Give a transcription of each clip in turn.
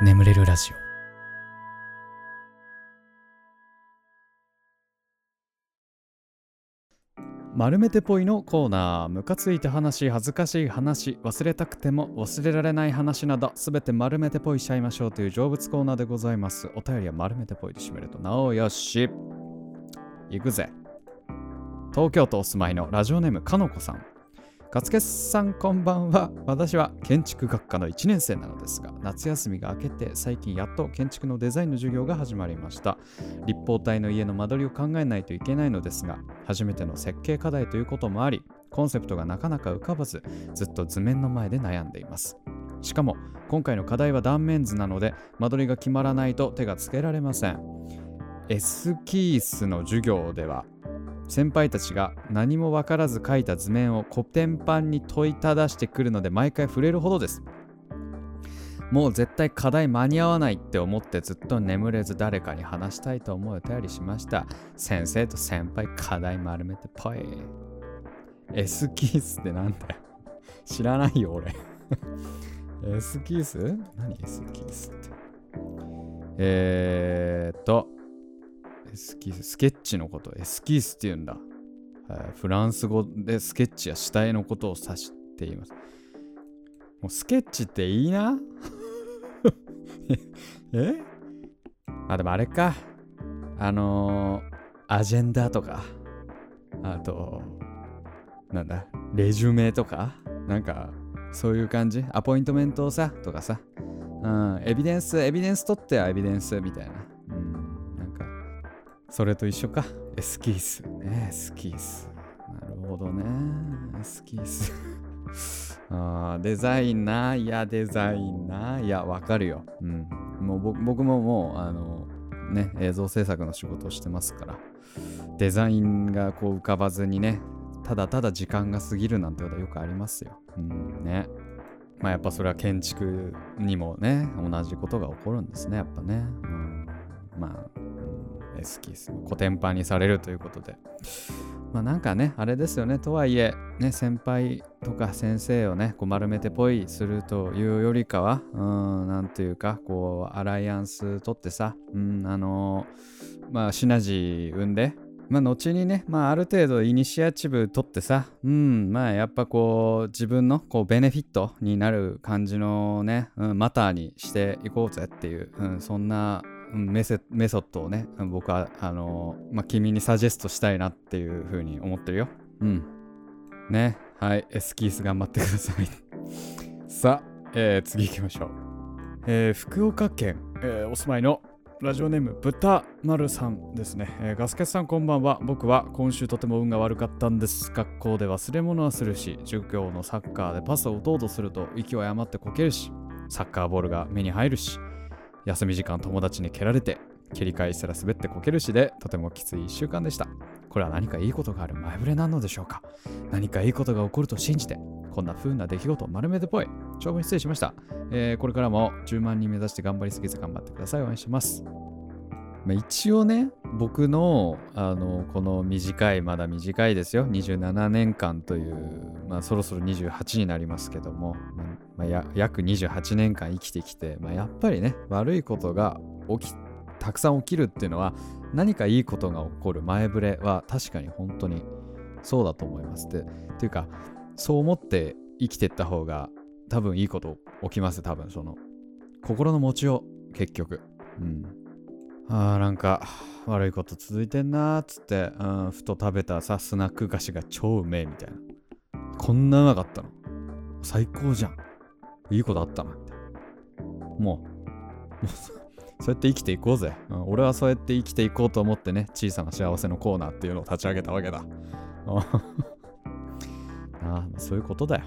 眠れるラジオ。丸めてぽいのコーナー。ムカついた話恥ずかしい話忘れたくても忘れられない話などすべて丸めてぽいしちゃいましょうという成仏コーナーでございます。お便りは丸めてぽいで締めるとなおよし。行くぜ。東京都お住まいのラジオネームかのこさん。勝家さんこんばんは。私は建築学科の1年生なのですが夏休みが明けて最近やっと建築のデザインの授業が始まりました。立方体の家の間取りを考えないといけないのですが初めての設計課題ということもありコンセプトがなかなか浮かばずずっと図面の前で悩んでいます。しかも今回の課題は断面図なので間取りが決まらないと手がつけられません。エスキースの授業では先輩たちが何も分からず描いた図面をコテンパンに問いただしてくるので毎回触れるほどです。もう絶対課題間に合わないって思ってずっと眠れず誰かに話したいと思いお便りしました。先生と先輩課題丸めてぽいエスキースってなんだよ。知らないよ俺。エスキース？何エスキースって？えーっと。エスキース、スケッチのことエスキースって言うんだ。フランス語でスケッチや下絵のことを指しています。もうスケッチっていいな？え？あ、でもあれか。あのー、アジェンダとか、あと、なんだ、レジュメとか、なんか、そういう感じ？アポイントメントをさ、とかさ、うん、エビデンス、エビデンス取ってはエビデンスみたいな。それと一緒か。エスキース。ね、エスキース。なるほどね。エスキース。あデザインな。いや、デザインな。いや、わかるよ。うん。もう僕ももう、あの、ね、映像制作の仕事をしてますから、デザインがこう浮かばずにね、ただただ時間が過ぎるなんてことはよくありますよ。うんね。まあやっぱそれは建築にもね、同じことが起こるんですね、やっぱね。うん、まあ、好きです。コテンパンにされるということで。まあなんかね、あれですよね。とはいえ、ね、先輩とか先生をね、こう丸めてぽいするというよりかは、うん、なんていうか、こう、アライアンス取ってさ、うん、あのー、まあ、シナジー生んで、まあ、後にね、まあ、ある程度イニシアチブ取ってさ、うん、まあ、やっぱこう、自分のこうベネフィットになる感じのね、うん、マターにしていこうぜっていう、うん、そんなメセメソッドをね僕はあのまあ、君にサジェストしたいなっていうふうに思ってるよ。うん。ね。はい。エスキース頑張ってください。さあ、えー、次行きましょう、えー、福岡県、えー、お住まいのラジオネーム豚丸さんですね、えー、ガスケツさんこんばんは。僕は今週とても運が悪かったんです。学校で忘れ物はするし授業のサッカーでパスを打とうとすると息を誤ってこけるしサッカーボールが目に入るし。休み時間友達に蹴られて蹴り返したら滑ってこけるしでとてもきつい1週間でした。これは何かいいことがある前触れなのでしょうか？何かいいことが起こると信じてこんな風な出来事を丸めてぽい長文失礼しました、えー、これからも10万人目指して頑張りすぎず頑張ってください。応援します。まあ、一応ね僕のあのこの短いまだ短いですよ。27年間という、まあ、そろそろ28になりますけども、まあ、や約28年間生きてきて、まあ、やっぱりね悪いことが起きたくさん起きるっていうのは何かいいことが起こる前触れは確かに本当にそうだと思います。でっていうかそう思って生きてった方が多分いいこと起きます多分その心の持ちよう結局。うん。あーなんか悪いこと続いてんなーっつって、うん、ふと食べたさスナック菓子が超うめえみたいな。こんなうまかったの。最高じゃん。いいことあったなって。もうもう そうやって生きていこうぜ、うん、俺はそうやって生きていこうと思ってね小さな幸せのコーナーっていうのを立ち上げたわけだ。ああそういうことだよ。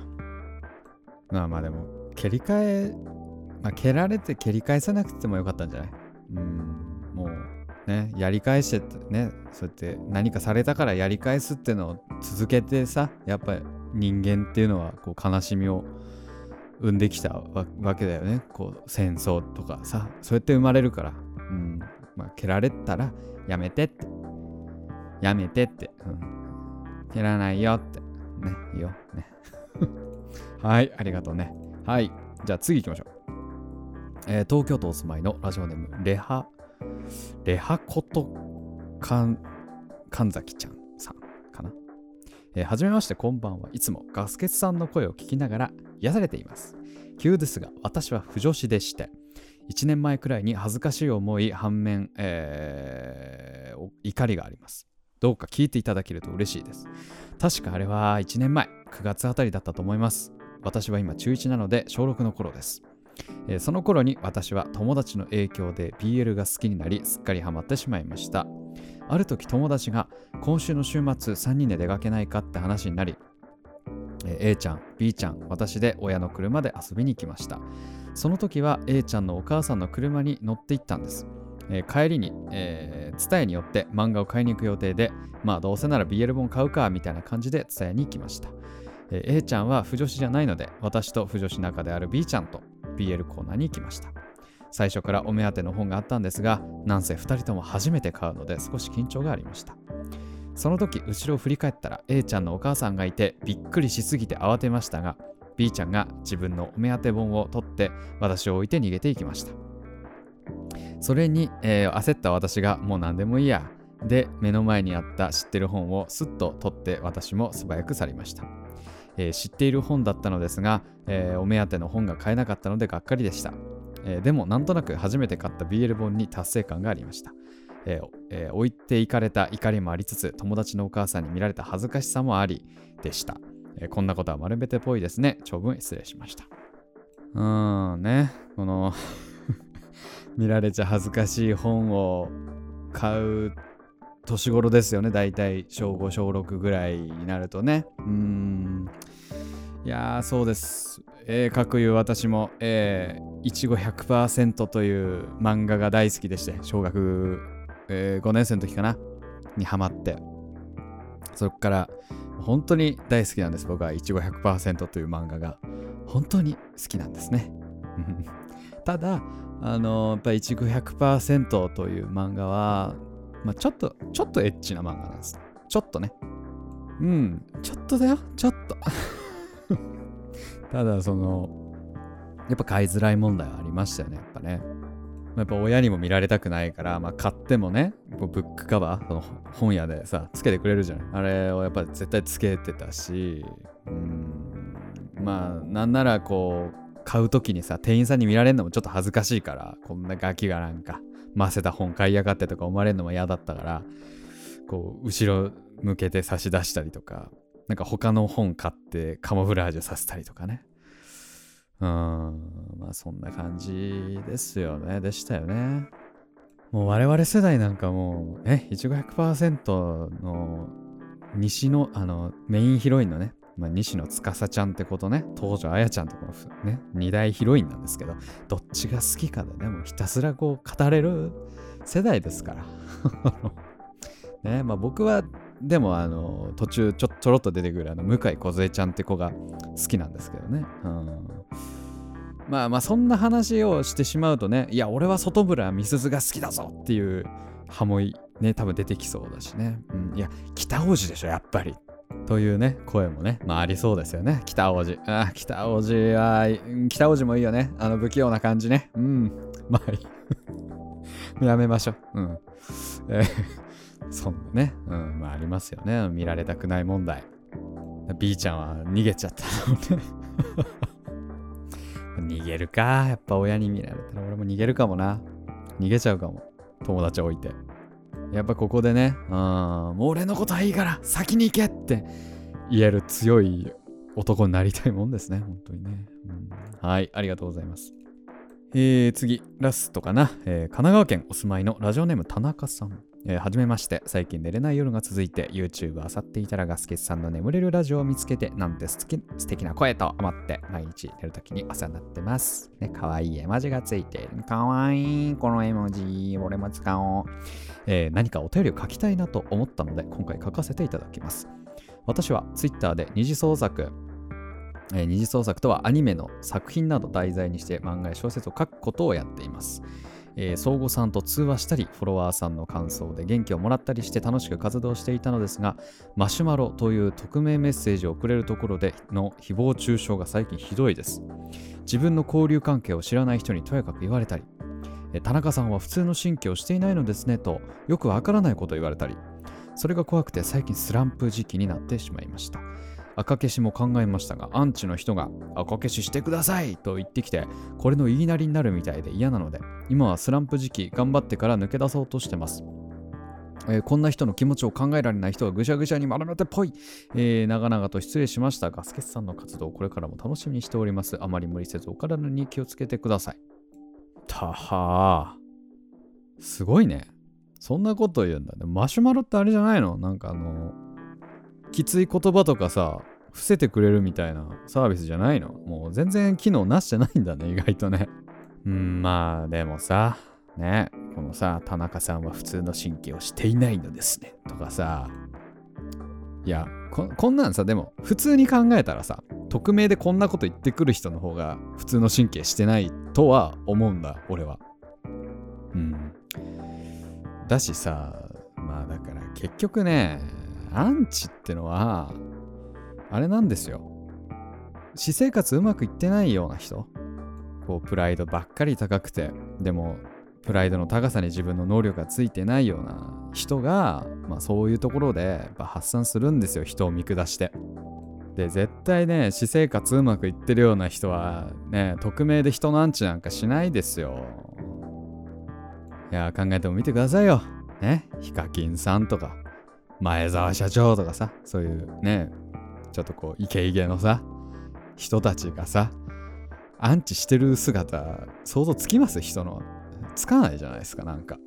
まあまあでも蹴り替えまあ蹴られて蹴り返さなくてもよかったんじゃない？うん。もうねやり返してってねそうやって何かされたからやり返すってのを続けてさやっぱり人間っていうのはこう悲しみを生んできたわけだよね。こう戦争とかさそうやって生まれるから。うん。まあ蹴られたらやめてって。やめてって、うん、蹴らないよって。ねいいよね。はいありがとうね。はい。じゃあ次行きましょう。えー東京都お住まいのラジオネームレハ。レハことかん神崎ちゃんさんかな、えーはじめましてこんばんは。いつもガスケツさんの声を聞きながら癒されています。急ですが私は不女子でして1年前くらいに恥ずかしい思い反面、えー怒りがあります。どうか聞いていただけると嬉しいです。確かあれは1年前9月あたりだったと思います。私は今中1なので小6の頃です。えーその頃に私は友達の影響で BL が好きになりすっかりハマってしまいました。ある時友達が今週の週末3人で出かけないかって話になり、え A ちゃん B ちゃん私で親の車で遊びに行きましたその時は A ちゃんのお母さんの車に乗って行ったんです、えー帰りに、えー、TSUTAYA によって漫画を買いに行く予定でまあどうせなら BL 本買うかみたいな感じで TSUTAYA に行きました、え A ちゃんは不女子じゃないので私と不女子仲である B ちゃんと BL コーナーに行きました。最初からお目当ての本があったんですがなんせ2人とも初めて買うので少し緊張がありました。その時後ろを振り返ったら A ちゃんのお母さんがいてびっくりしすぎて慌てましたが B ちゃんが自分のお目当て本を取って私を置いて逃げていきました。それに、えー焦った私がもう何でもいいやで目の前にあった知ってる本をスッと取って私も素早く去りました、えー知っている本だったのですが、えーお目当ての本が買えなかったのでがっかりでした、えーでもなんとなく初めて買った BL 本に達成感がありました。えーえー置いていかれた怒りもありつつ友達のお母さんに見られた恥ずかしさもありでした、えーこんなことは丸めてっぽいですね。長文失礼しました。うーんね。この 見られちゃ恥ずかしい本を買う年頃ですよね。だいたい小5小6ぐらいになるとね。うん。いやーそうです。えー、かくいう私も、えー、いちご100%という漫画が大好きでして小学、えー5年生の時かなにハマってそこから本当に大好きなんです僕はいちご100%という漫画が。本当に好きなんです。ねただあのやっぱりいちご100%という漫画は、まあ、ちょっとちょっとエッチな漫画なんです。ちょっとね。うんちょっとだよ。ちょっと。ただそのやっぱ買いづらい問題はありましたよねやっぱね。やっぱ親にも見られたくないから、まあ、買ってもねブックカバーその本屋でさつけてくれるじゃんあれをやっぱ絶対つけてたしうん。まあなんならこう買う時にさ店員さんに見られるのもちょっと恥ずかしいからこんなガキがなんかませた本買いやがってとか思われるのも嫌だったからこう後ろ向けて差し出したりとかなんか他の本買ってカモフラージュさせたりとかね。うん。まあそんな感じですよね。でしたよね。もう我々世代なんかもうえいちご100%の西のあのメインヒロインのね、まあ、西野司ちゃんってことね。東條綾ちゃんってこのね二大ヒロインなんですけどどっちが好きかでねもうひたすらこう語れる世代ですから。ねまあ僕はでもあの途中ちょちょろっと出てくるあの向井梢ちゃんって子が好きなんですけどね、うん、まあまあそんな話をしてしまうとねいや俺は外村美鈴が好きだぞっていうハモいね多分出てきそうだしね、うん、いや北王子でしょやっぱり。というね声もねまあありそうですよね。北王子あ北王子は北王子もいいよね。あの不器用な感じね。うん。まあいい。やめましょう。うん。えーそんなね、うん、まあありますよね。見られたくない問題。B ちゃんは逃げちゃったのね。逃げるか。やっぱ親に見られたら俺も逃げるかもな。逃げちゃうかも。友達置いて。やっぱここでね、うん、もう俺のことはいいから先に行けって言える強い男になりたいもんですね。本当にね。うん、はい、ありがとうございます。えー、次、ラストかな、えー神奈川県お住まいのラジオネーム田中さん。えーはじめまして、最近寝れない夜が続いて YouTube あさっていたらガスケツさんの眠れるラジオを見つけてなんて素敵素敵な声と思って毎日寝るときにお世話になってます。ね、かわいい絵文字がついている。かわいい、この絵文字、俺も使おう。えー何かお便りを書きたいなと思ったので今回書かせていただきます。私は Twitter で二次創作、えー二次創作とはアニメの作品など題材にして漫画や小説を書くことをやっています。えー、相互さんと通話したり、フォロワーさんの感想で元気をもらったりして楽しく活動していたのですが、マシュマロという匿名メッセージをくれるところでの誹謗中傷が最近ひどいです。自分の交流関係を知らない人にとやかく言われたり、田中さんは普通の神経をしていないのですねとよくわからないことを言われたり、それが怖くて最近スランプ時期になってしまいました。赤消しも考えましたが、アンチの人が赤消ししてくださいと言ってきて、これの言いなりになるみたいで嫌なので、今はスランプ時期頑張ってから抜け出そうとしてます。えー、こんな人の気持ちを考えられない人はぐしゃぐしゃに丸めてぽい、えー、長々と失礼しましたが、スケスさんの活動をこれからも楽しみにしております。あまり無理せずお体に気をつけてください。たはー。すごいね。そんなこと言うんだね。マシュマロってあれじゃないの？なんかあの、きつい言葉とかさ、伏せてくれるみたいなサービスじゃないの？もう全然機能なしじゃないんだね、意外とね。うん、まあでもさ、ね、このさ、田中さんは普通の神経をしていないのですね。とかさ、いやこ、こんなんさ、でも普通に考えたらさ、匿名でこんなこと言ってくる人の方が普通の神経してないとは思うんだ、俺は。うん。だしさ、まあだから結局ね、アンチってのは、あれなんですよ。私生活うまくいってないような人。こう、プライドばっかり高くて、でも、プライドの高さに自分の能力がついてないような人が、まあそういうところで発散するんですよ、人を見下して。で、絶対ね、私生活うまくいってるような人は、ね、匿名で人のアンチなんかしないですよ。いや、考えてもみてくださいよ。ね、ヒカキンさんとか、前澤社長とかさ、そういうね、ちょっとこうイケイケのさ人たちがさアンチしてる姿想像つきます？人の。つかないじゃないですかなんか。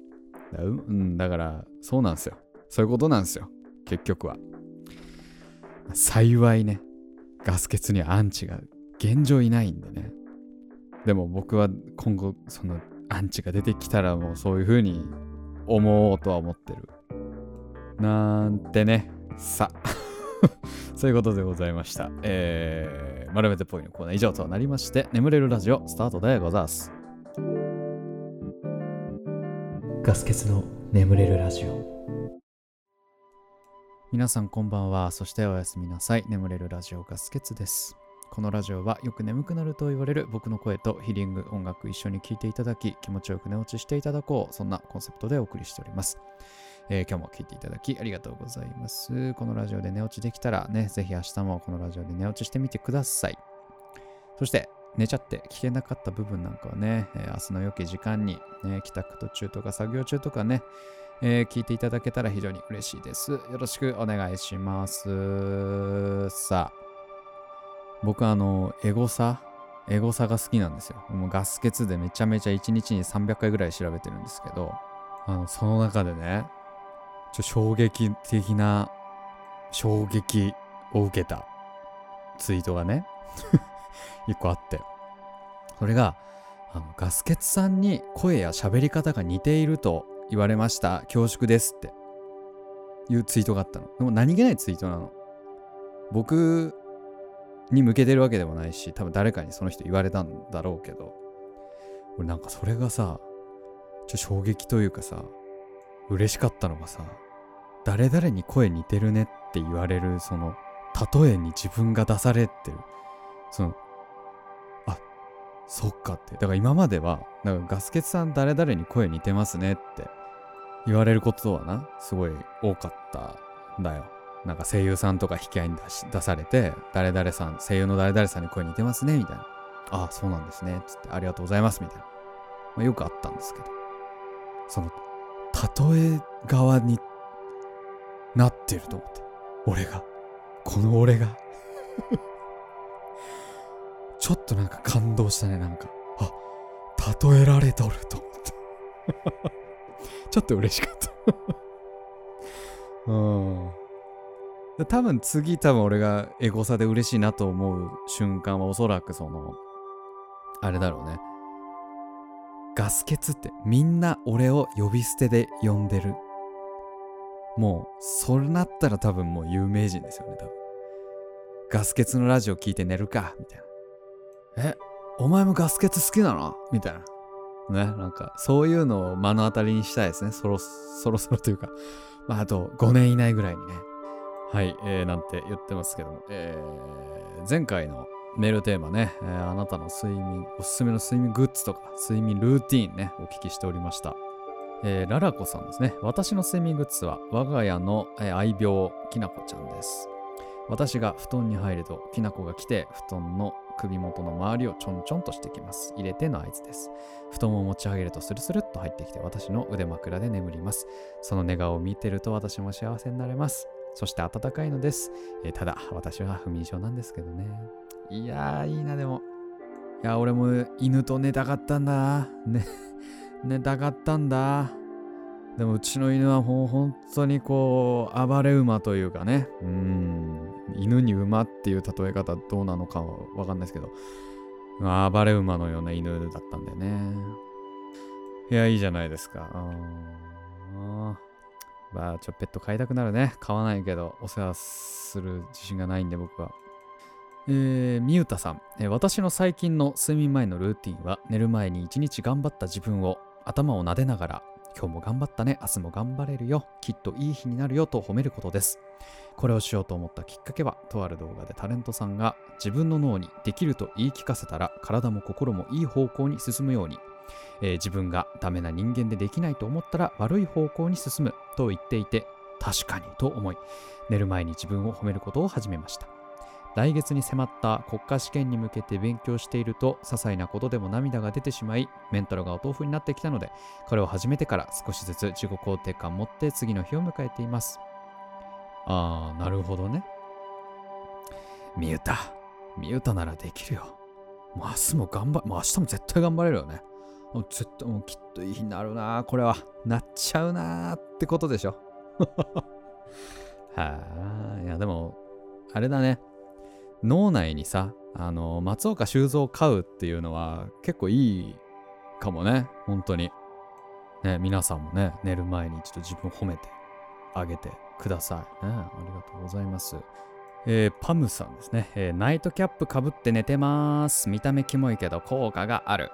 だ,、うん、だからそうなんですよ。そういうことなんですよ。結局は。幸いね。ガス欠にはアンチが現状いないんでね。でも僕は今後そのアンチが出てきたらもうそういう風に思おうとは思ってる。なんてね。さ。そういうことでございました。えー、丸めてぽいのコーナー以上となりまして、眠れるラジオスタートでございます。ガス欠の眠れるラジオ。皆さんこんばんは。そしておやすみなさい。眠れるラジオガス欠です。このラジオはよく眠くなると言われる僕の声とヒーリング音楽一緒に聴いていただき気持ちよく寝落ちしていただこうそんなコンセプトでお送りしております。えー、今日も聞いていただきありがとうございます。このラジオで寝落ちできたらね、ぜひ明日もこのラジオで寝落ちしてみてください。そして、寝ちゃって聞けなかった部分なんかはね、えー、明日の良き時間に、ね、帰宅途中とか作業中とかね、えー、聞いていただけたら非常に嬉しいです。よろしくお願いします。さあ、僕あの、エゴサ、エゴサが好きなんですよ。もうガス欠でめちゃめちゃ1日に300回ぐらい調べてるんですけど、あの、その中でね、ちょ衝撃的な衝撃を受けたツイートがね 一個あって。それがあのガスケツさんに声や喋り方が似ていると言われました恐縮ですって。いうツイートがあったの。でも何気ないツイートなの。僕に向けてるわけでもないし多分誰かにその人言われたんだろうけど。俺なんかそれがさちょ衝撃というかさ嬉しかったのがさ誰々に声似てるねって言われるその例えに自分が出されてる。そのあそっかって。だから今まではなんかガスケツさん誰々に声似てますねって言われることはなすごい多かったんだよ。なんか声優さんとか引き合いに出し出されて誰々さん声優の誰々さんに声似てますねみたいな。ああそうなんですねつってありがとうございますみたいな、まあ、よくあったんですけど。その例え側になってると思って。俺が。この俺が ちょっとなんか感動したね、なんか。あ、例えられとると思って。ちょっと嬉しかった うん。多分次多分俺がエゴサで嬉しいなと思う瞬間はおそらくその、あれだろうね。ガス欠ってみんな俺を呼び捨てで呼んでるもう、そうなったら多分もう有名人ですよね、多分。ガス欠のラジオ聞いて寝るか、みたいな。え、お前もガス欠好きなの？みたいな。ね、なんか、そういうのを目の当たりにしたいですね。そろそろそろというか、まあ、あと5年以内ぐらいにね。はい、えー、なんて言ってますけども、えー、前回のメールテーマね、えー、あなたの睡眠、おすすめの睡眠グッズとか、睡眠ルーティーンね、お聞きしておりました。えー、ララコさんですね。私の睡眠グッズは、我が家の、えー、愛病、きなこちゃんです。私が布団に入ると、きなこが来て、布団の首元の周りをちょんちょんとしてきます。入れての合図です。布団を持ち上げるとスルスルっと入ってきて私の腕枕で眠ります。その寝顔を見てると私も幸せになれます。そして暖かいのです。えー、ただ、私は不眠症なんですけどね。いやー、いいな、でも。いや、俺も犬と寝たかったんだ。ね、寝たかったんだ。でもうちの犬はもう本当にこう暴れ馬というかね。うん犬に馬っていう例え方どうなのかはわかんないですけど。暴れ馬のような犬だったんだよね。いやいいじゃないですか。あまあちょペット飼いたくなるね。飼わないけどお世話する自信がないんで僕は。えー、みゆたさん、えー、私の最近の睡眠前のルーティンは寝る前に一日頑張った自分を頭を撫でながら今日も頑張ったね、明日も頑張れるよ、きっといい日になるよと褒めることです。これをしようと思ったきっかけは、とある動画でタレントさんが自分の脳にできると言い聞かせたら体も心もいい方向に進むように、えー、自分がダメな人間でできないと思ったら悪い方向に進むと言っていて、確かにと思い、寝る前に自分を褒めることを始めました。来月に迫った国家試験に向けて勉強していると些細なことでも涙が出てしまいメンタルがお豆腐になってきたのでこれを始めてから少しずつ自己肯定感を持って次の日を迎えています。ああなるほどね。ミュータ。ミュータならできるよ。もう明日も頑張もう明日も絶対頑張れるよね。もう絶対もうきっといい日になるなこれはなっちゃうなってことでしょ。はあいやでもあれだね。脳内にさ、あの、松岡修造を飼うっていうのは結構いいかもね、本当に。ね、皆さんもね、寝る前に一度自分を褒めてあげてください。ね、ありがとうございます。えー、パムさんですね、えー、ナイトキャップかぶって寝てます。見た目キモいけど効果がある。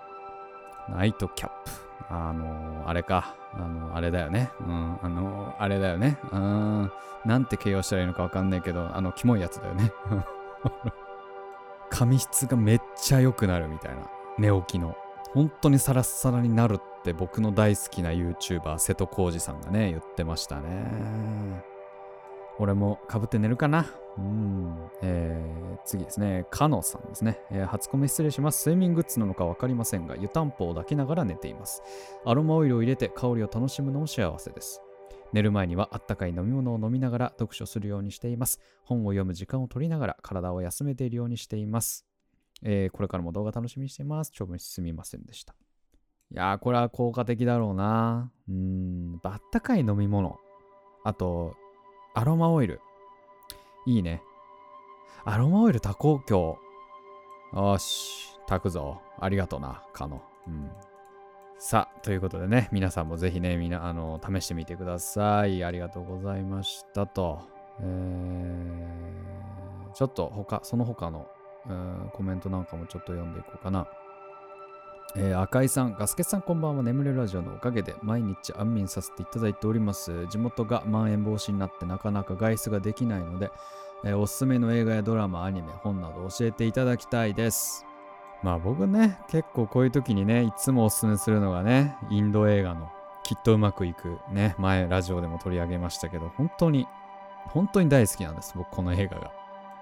ナイトキャップ。あのー、あれか。あの、あれだよね。うん、あの、あれだよね。うん、なんて形容したらいいのかわかんないけど、あの、キモいやつだよね。髪質がめっちゃ良くなるみたいな寝起きの本当にサラッサラになるって僕の大好きな YouTuber 瀬戸康史さんがね言ってましたね俺もかぶって寝るかなうん、えー、次ですね。かのさんですね、えー、初コメ失礼します。睡眠グッズなのか分かりませんが、湯たんぽを抱きながら寝ています。アロマオイルを入れて香りを楽しむのも幸せです。寝る前にはあったかい飲み物を飲みながら読書するようにしています。本を読む時間を取りながら体を休めているようにしています。えー、これからも動画楽しみにしています。長文すみませんでした。いやー、これは効果的だろうな。うん、あったかい飲み物。あと、アロマオイル。いいね。アロマオイル多幸鏡。よし、炊くぞ。ありがとな、かの。うん。さあ、ということでね、皆さんもぜひね、みな、あの、試してみてください。ありがとうございましたと。えー、ちょっと他、その他の、えー、コメントなんかもちょっと読んでいこうかな。えー、赤井さん、ガスケさんこんばんは。眠れラジオのおかげで毎日安眠させていただいております。地元がまん延防止になってなかなか外出ができないので、えー、おすすめの映画やドラマ、アニメ、本など教えていただきたいです。まあ僕ね、結構こういう時にね、いつもおすすめするのがね、インド映画のきっとうまくいくね、前ラジオでも取り上げましたけど、本当に、本当に大好きなんです、僕この映画が。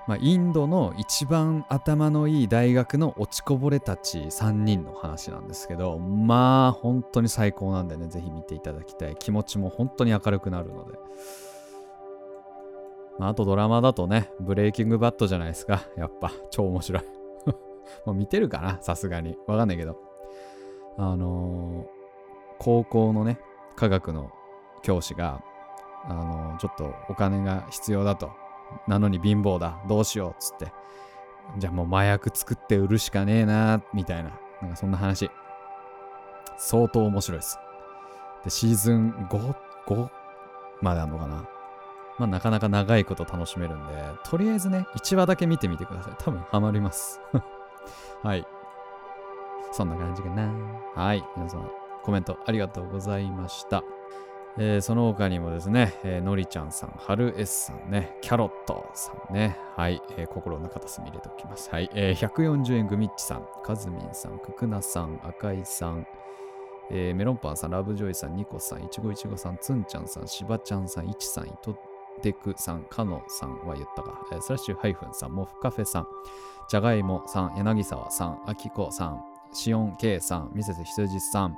まあ、インドの一番頭のいい大学の落ちこぼれたち3人の話なんですけど、まあ本当に最高なんでね、ぜひ見ていただきたい。気持ちも本当に明るくなるので。まあ、あとドラマだとね、ブレイキングバットじゃないですか。やっぱ、超面白い。もう見てるかなさすがに。わかんないけど。あのー、高校のね、科学の教師が、あのー、ちょっとお金が必要だと。なのに貧乏だ。どうしよう。っつって。じゃあもう麻薬作って売るしかねえな、みたいな。なんかそんな話。相当面白いです。で、シーズン5、5まであんのかな。まあなかなか長いこと楽しめるんで、とりあえずね、1話だけ見てみてください。多分ハマります。はい。そんな感じかな。はい。皆さん、コメントありがとうございました。えーその他にもですね、えーのりちゃんさん、はる S さんね、キャロットさんね、はい、えー心の片隅入れておきます。はい、えー140円グミッチさん、かずみんさん、くくなさん、赤井さん、えーメロンパンさん、ラブジョイさん、ニコさん、いちごいちごさん、つんちゃんさん、しばちゃんさん、いちさん、いとてくさん、かのさんは言ったか、えースラッシュハイフンさん、モフカフェさん、じゃがいもさん、柳沢さん、あきこさん、しおんけいさん、ミセスひつじさん、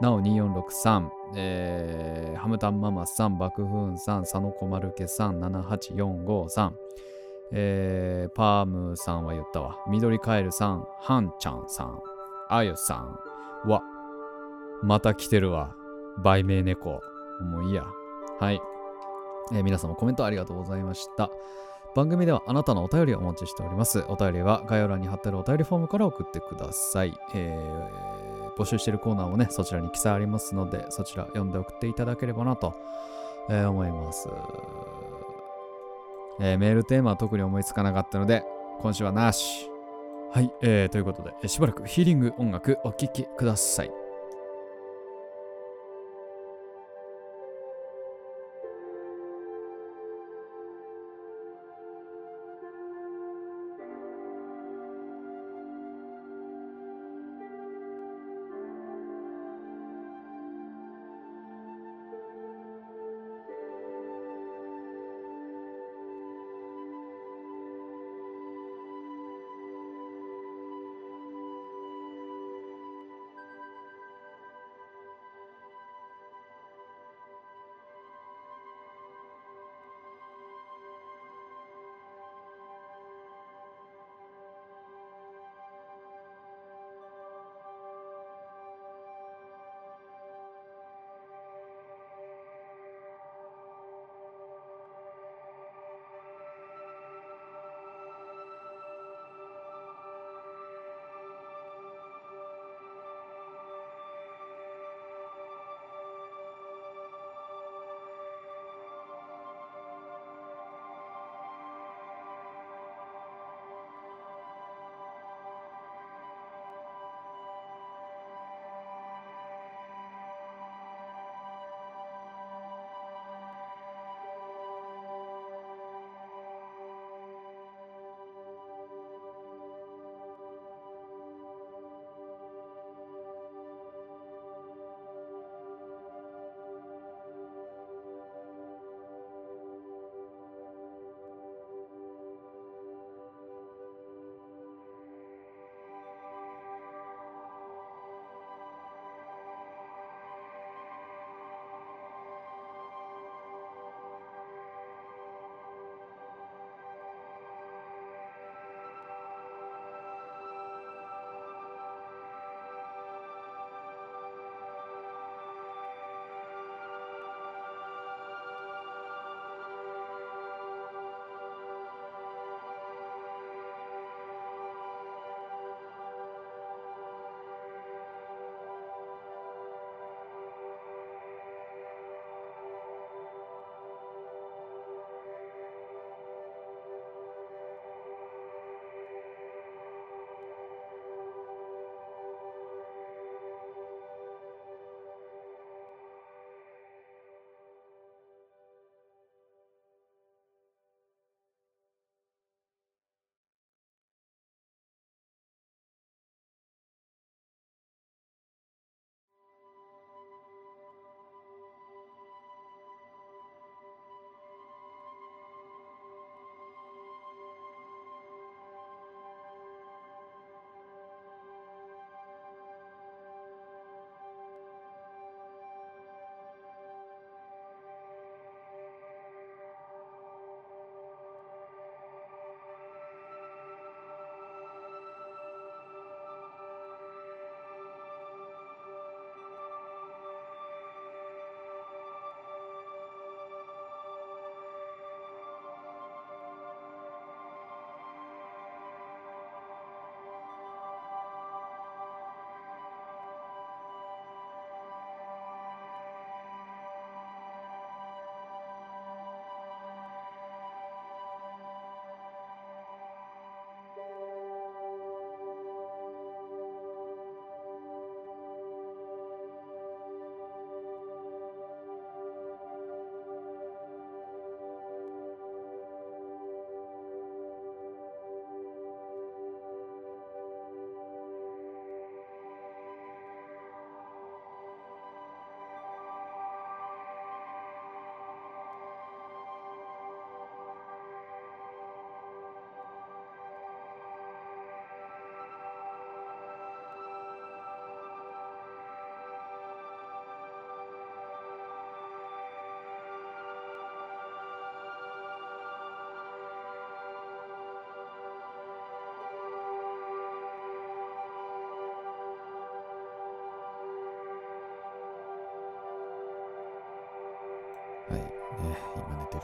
なお2463、えー、ハムタンママさん、バクフーンさん、佐野こまるけさん、7845さん、えー、パームさんは言ったわ。緑カエルさん、ハンちゃんさん、あゆさん、わ、また来てるわ。売名猫。もういいや。はい。えー皆様コメントありがとうございました。番組ではあなたのお便りをお待ちしております。お便りは概要欄に貼ってあるお便りフォームから送ってください。えー募集しているコーナーもね、そちらに記載ありますので、そちら読んで送っていただければなと、えー思います、えーメールテーマは特に思いつかなかったので、今週はなし。はい、えーということで、しばらくヒーリング音楽お聴きください。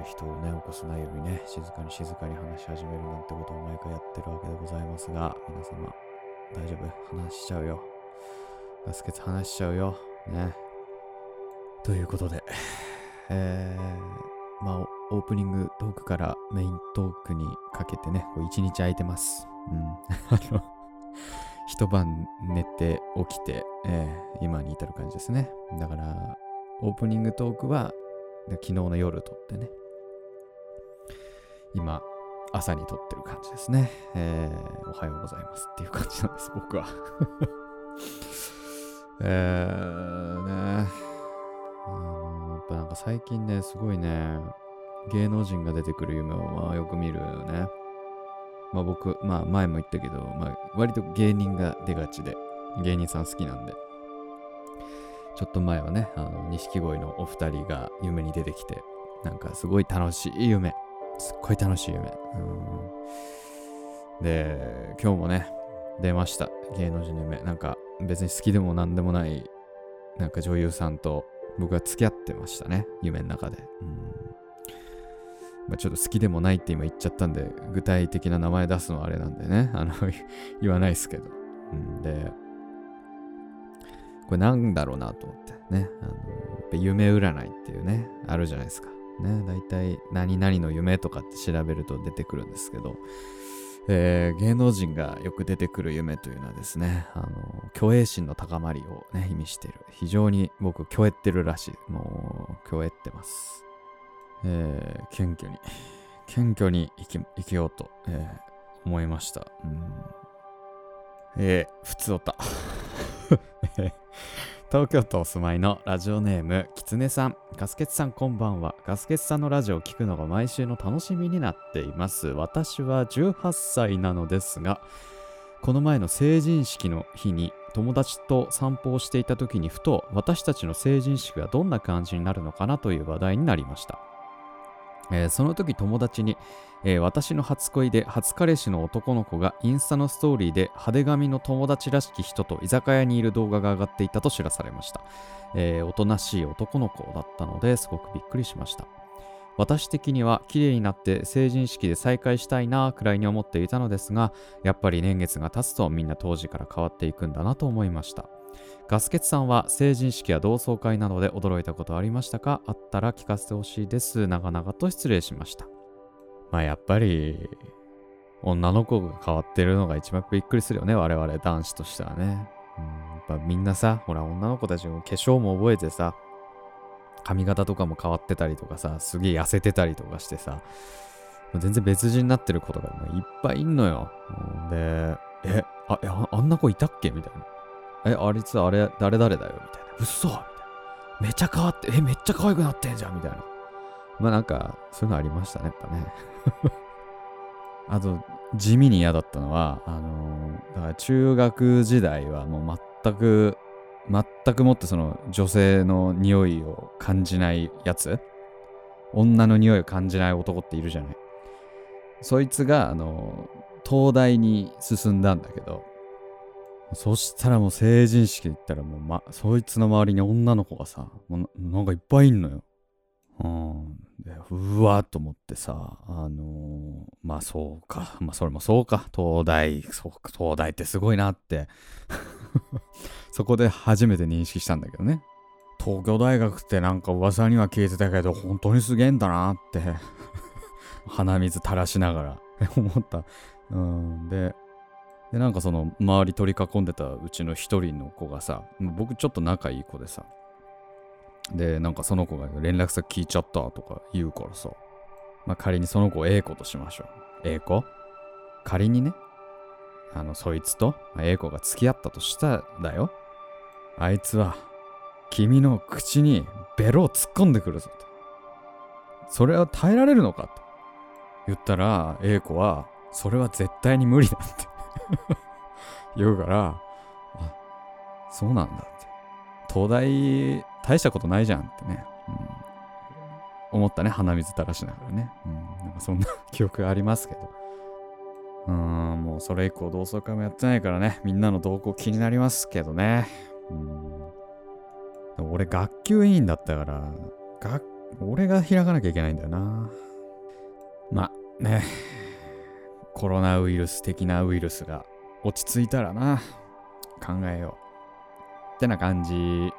人をね、起こさないようにね、静かに静かに話し始めるなんてことを毎回やってるわけでございますが、皆様、大丈夫？話しちゃうよ。ガス欠話しちゃうよ。ね。ということで、えー、まあ、オープニングトークからメイントークにかけてね、一日空いてます。うん。あの、一晩寝て起きて、えー今に至る感じですね。だから、オープニングトークは、昨日の夜撮ってね、今、朝に撮ってる感じですね。えーおはようございますっていう感じなんです、僕は。えー、ね。あの、やっぱなんか最近ね、すごいね、芸能人が出てくる夢をまあよく見るよね。まあ僕、まあ前も言ったけど、まあ割と芸人が出がちで、芸人さん好きなんで。ちょっと前はね、あの、錦鯉のお二人が夢に出てきて、なんかすごい楽しい夢。すっごい楽しい夢。うんで、今日もね、出ました。芸能人の夢。なんか別に好きでもなんでもない、なんか女優さんと僕は付き合ってましたね。夢の中で。うんまあ、ちょっと好きでもないって今言っちゃったんで、具体的な名前出すのはあれなんでね。あの、言わないですけど。うんで、これなんだろうなと思ってね。あの、夢占いっていうね、あるじゃないですか。ね、大体何々の夢とかって調べると出てくるんですけど、えー芸能人がよく出てくる夢というのはですね、あの、虚栄心の高まりをね、意味している。非常に僕、虚栄ってるらしい。もう、虚栄ってます。えー謙虚に、謙虚に生き生きようと、えー思いました。うんえー、ふつおた。東京都お住まいのラジオネームきつねさん。ガスケツさんこんばんは。ガスケツさんのラジオを聞くのが毎週の楽しみになっています。私は18歳なのですがこの前の成人式の日に友達と散歩をしていた時にふと私たちの成人式はどんな感じになるのかなという話題になりました。えーその時友達に、えー私の初恋で初彼氏の男の子がインスタのストーリーで派手髪の友達らしき人と居酒屋にいる動画が上がっていたと知らされました、えーおとなしい男の子だったのですごくびっくりしました。私的には綺麗になって成人式で再会したいなくらいに思っていたのですがやっぱり年月が経つとみんな当時から変わっていくんだなと思いました。ガスケツさんは成人式や同窓会などで驚いたことありましたか？あったら聞かせてほしいです。長々と失礼しました。まあやっぱり、女の子が変わってるのが一番びっくりするよね。我々男子としてはね。うん、やっぱみんなさ、ほら女の子たちも化粧も覚えてさ、髪型とかも変わってたりとかさ、すげえ痩せてたりとかしてさ、全然別人になってる子とかもいっぱいいんのよ。で、え、あ、えああんな子いたっけ？みたいな。え、あいつあれ、誰々だよみたいな。嘘みたいな。めちゃ変わって、え、めっちゃ可愛くなってんじゃんみたいな。まあなんか、そういうのありましたね、やっぱね。あと、地味に嫌だったのは、あのーだから中学時代はもう全く、全くもってその女性の匂いを感じないやつ女の匂いを感じない男っているじゃない。そいつが、あのー東大に進んだんだけど、そしたらもう成人式行ったらもう、ま、そいつの周りに女の子がさ、もうなんかいっぱいいんのよ。うん。で、うわーと思ってさ、あのーまあそうか。まあそれもそうか。東大、そうか、東大ってすごいなって。そこで初めて認識したんだけどね。東京大学ってなんか噂には聞いてたけど、本当にすげえんだなって。鼻水垂らしながら思った。うん。で、で、なんかその周り取り囲んでたうちの一人の子がさ、僕ちょっと仲いい子でさ、で、なんかその子が連絡先聞いちゃったとか言うからさ、まあ仮にその子を A 子としましょう。A 子仮にね、あの、そいつと A 子が付き合ったとしたらだよ。あいつは、君の口にベロを突っ込んでくるぞと。それは耐えられるのかと言ったら、A 子は、それは絶対に無理だって 言うから、あ、そうなんだって。東大、大したことないじゃんってね。うん、思ったね、鼻水垂らしながらね。うん、なんかそんな記憶ありますけど。うーん、もうそれ以降同窓会もやってないからね、みんなの動向気になりますけどね。うん、俺学級委員だったから、学俺が開かなきゃいけないんだよな。まあね、コロナウイルス的なウイルスが落ち着いたらな、考えよう。ってな感じ。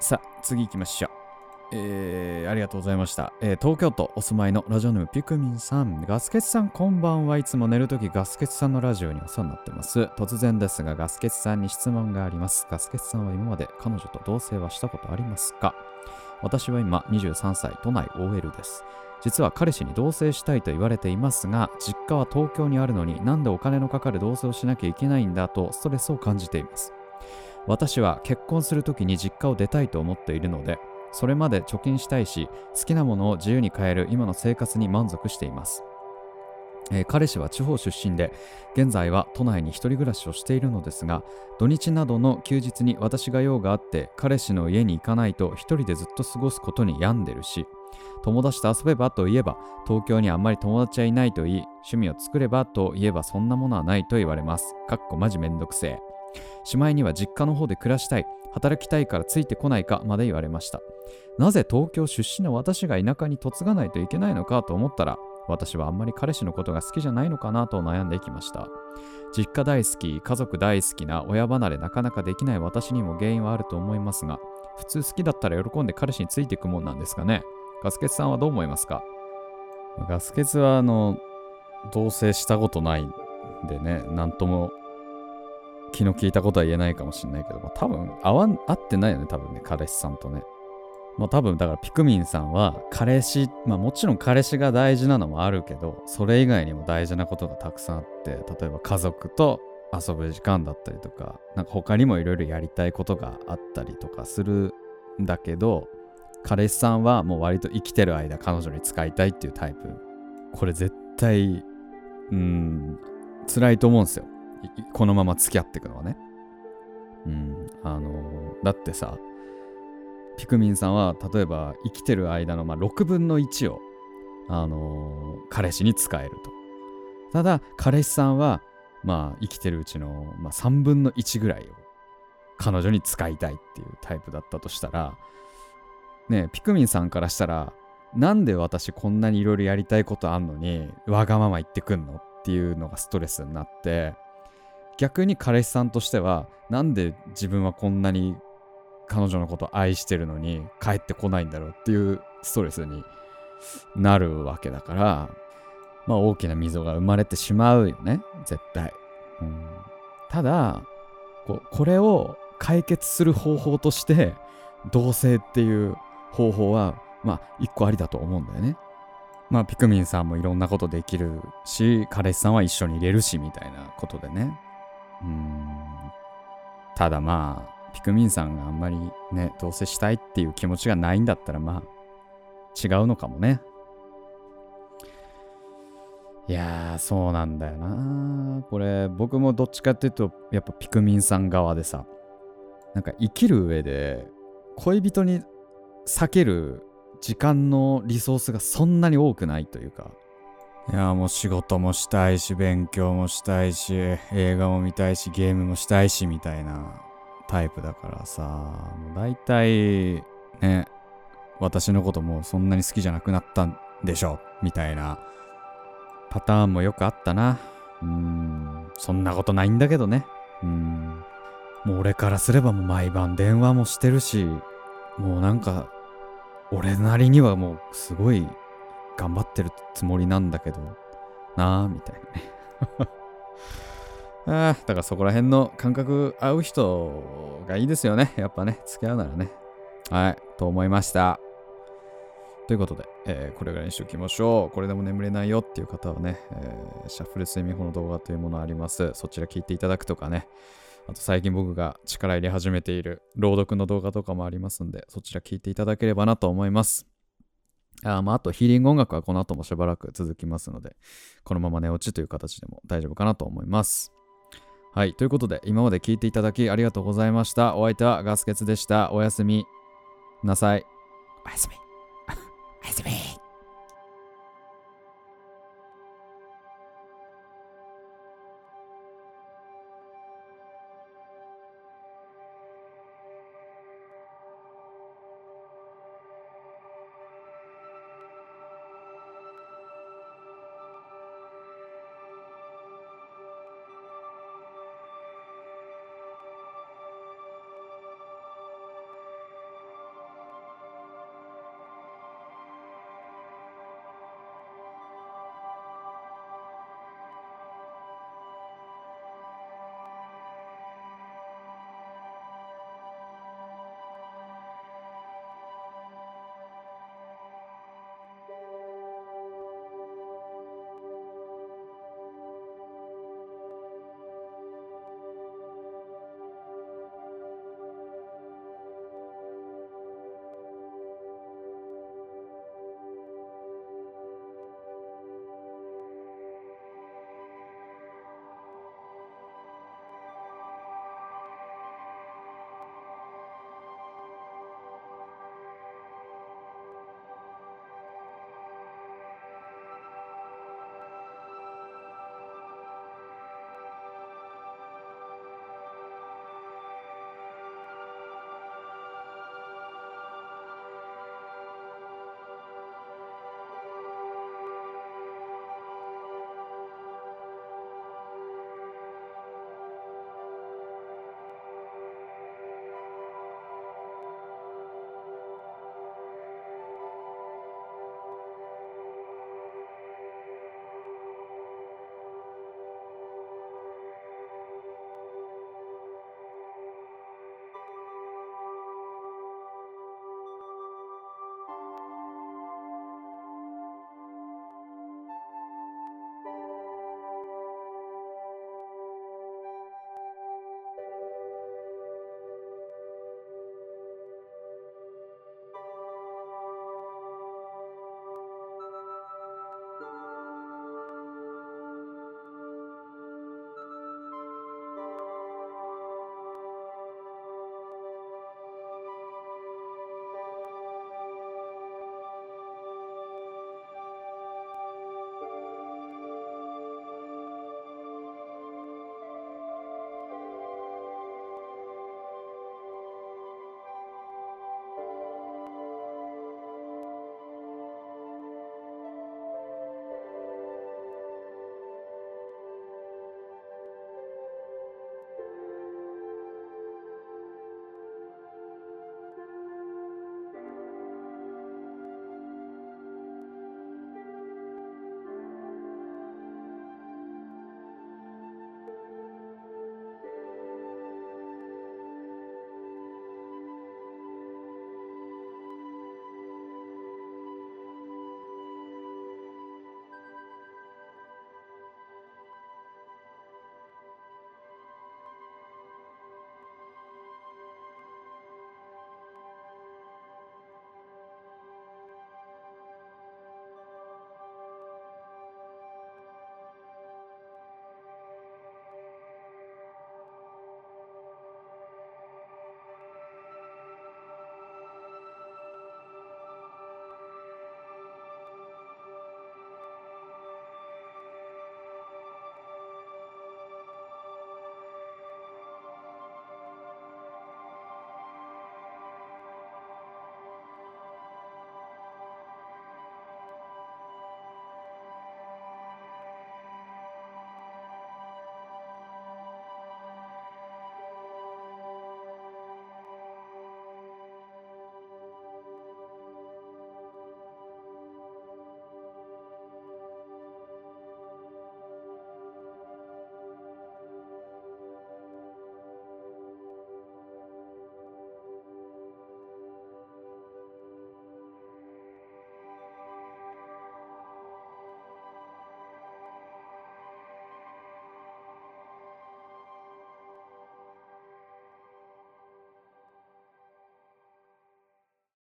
さあ、次行きましょう。えー、ありがとうございました、えー、東京都お住まいのラジオネームピクミンさん。ガスケツさん、こんばんはいつも寝るときガスケツさんのラジオにお世話になってます。突然ですが、ガスケツさんに質問があります。ガスケツさんは今まで彼女と同棲はしたことありますか？私は今23歳、都内 OL です。実は彼氏に同棲したいと言われていますが、実家は東京にあるのになんでお金のかかる同棲をしなきゃいけないんだとストレスを感じています。私は結婚するときに実家を出たいと思っているので、それまで貯金したいし、好きなものを自由に買える今の生活に満足しています。えー、彼氏は地方出身で現在は都内に一人暮らしをしているのですが土日などの休日に私が用があって彼氏の家に行かないと一人でずっと過ごすことに病んでるし友達と遊べばといえば東京にあんまり友達はいないと言い趣味を作ればといえばそんなものはないと言われます。かっこマジめんどくせえ。しまいには実家の方で暮らしたい。働きたいからついてこないかまで言われました。なぜ東京出身の私が田舎に嫁がないといけないのかと思ったら私はあんまり彼氏のことが好きじゃないのかなと悩んでいきました。実家大好き家族大好きな親離れなかなかできない私にも原因はあると思いますが普通好きだったら喜んで彼氏についていくもんなんですかね。ガスケツさんはどう思いますか？ガスケツはあの同棲したことないんでね何とも気の利いたことは言えないかもしれないけど、まあ、多分合わん合ってないよね多分ね彼氏さんとね。まあ多分だからピクミンさんは彼氏まあもちろん彼氏が大事なのもあるけどそれ以外にも大事なことがたくさんあって例えば家族と遊ぶ時間だったりとかなんか他にもいろいろやりたいことがあったりとかするんだけど彼氏さんはもう割と生きてる間彼女に使いたいっていうタイプこれ絶対うん辛いと思うんですよこのまま付き合っていくのはね。うん、あのだってさ、ピクミンさんは例えば生きてる間のまあ6分の1を、あの彼氏に使えると。ただ、彼氏さんは、まあ、生きてるうちの、まあ、3分の1ぐらいを彼女に使いたいっていうタイプだったとしたら、ねピクミンさんからしたら、なんで私こんなにいろいろやりたいことあんのに、わがまま言ってくんのっていうのがストレスになって、逆に彼氏さんとしてはなんで自分はこんなに彼女のこと愛してるのに帰ってこないんだろうっていうストレスになるわけだからまあ大きな溝が生まれてしまうよね絶対、うん、ただここれを解決する方法として同性っていう方法はまあ一個ありだと思うんだよね。まあピクミンさんもいろんなことできるし彼氏さんは一緒に入れるしみたいなことでね。うん。ただまあピクミンさんがあんまりね同棲したいっていう気持ちがないんだったらまあ違うのかもね。いやーそうなんだよな。これ僕もどっちかっていうとやっぱピクミンさん側でさなんか生きる上で恋人に避ける時間のリソースがそんなに多くないというか。いやもう仕事もしたいし勉強もしたいし映画も見たいしゲームもしたいしみたいなタイプだからさ。もう大体ね私のこともうそんなに好きじゃなくなったんでしょみたいな。パターンもよくあったな。うん。そんなことないんだけどね。うん。もう俺からすればもう毎晩電話もしてるしもうなんか俺なりにはもうすごい頑張ってるつもりなんだけどなあみたいなね。ああだからそこら辺の感覚合う人がいいですよね。やっぱね付き合うならね。はいと思いました。ということで、えー、これぐらいにしておきましょう。これでも眠れないよっていう方はね、えー、シャッフル睡眠法の動画というものあります。そちら聞いていただくとかね、あと最近僕が力入れ始めている朗読の動画とかもありますんで、そちら聞いていただければなと思います。あまあ、あとヒーリング音楽はこの後もしばらく続きますので、このまま寝落ちという形でも大丈夫かなと思います。はい。ということで、今まで聞いていただきありがとうございました。お相手はガスケツでした。おやすみなさい。おやすみ。おやすみ。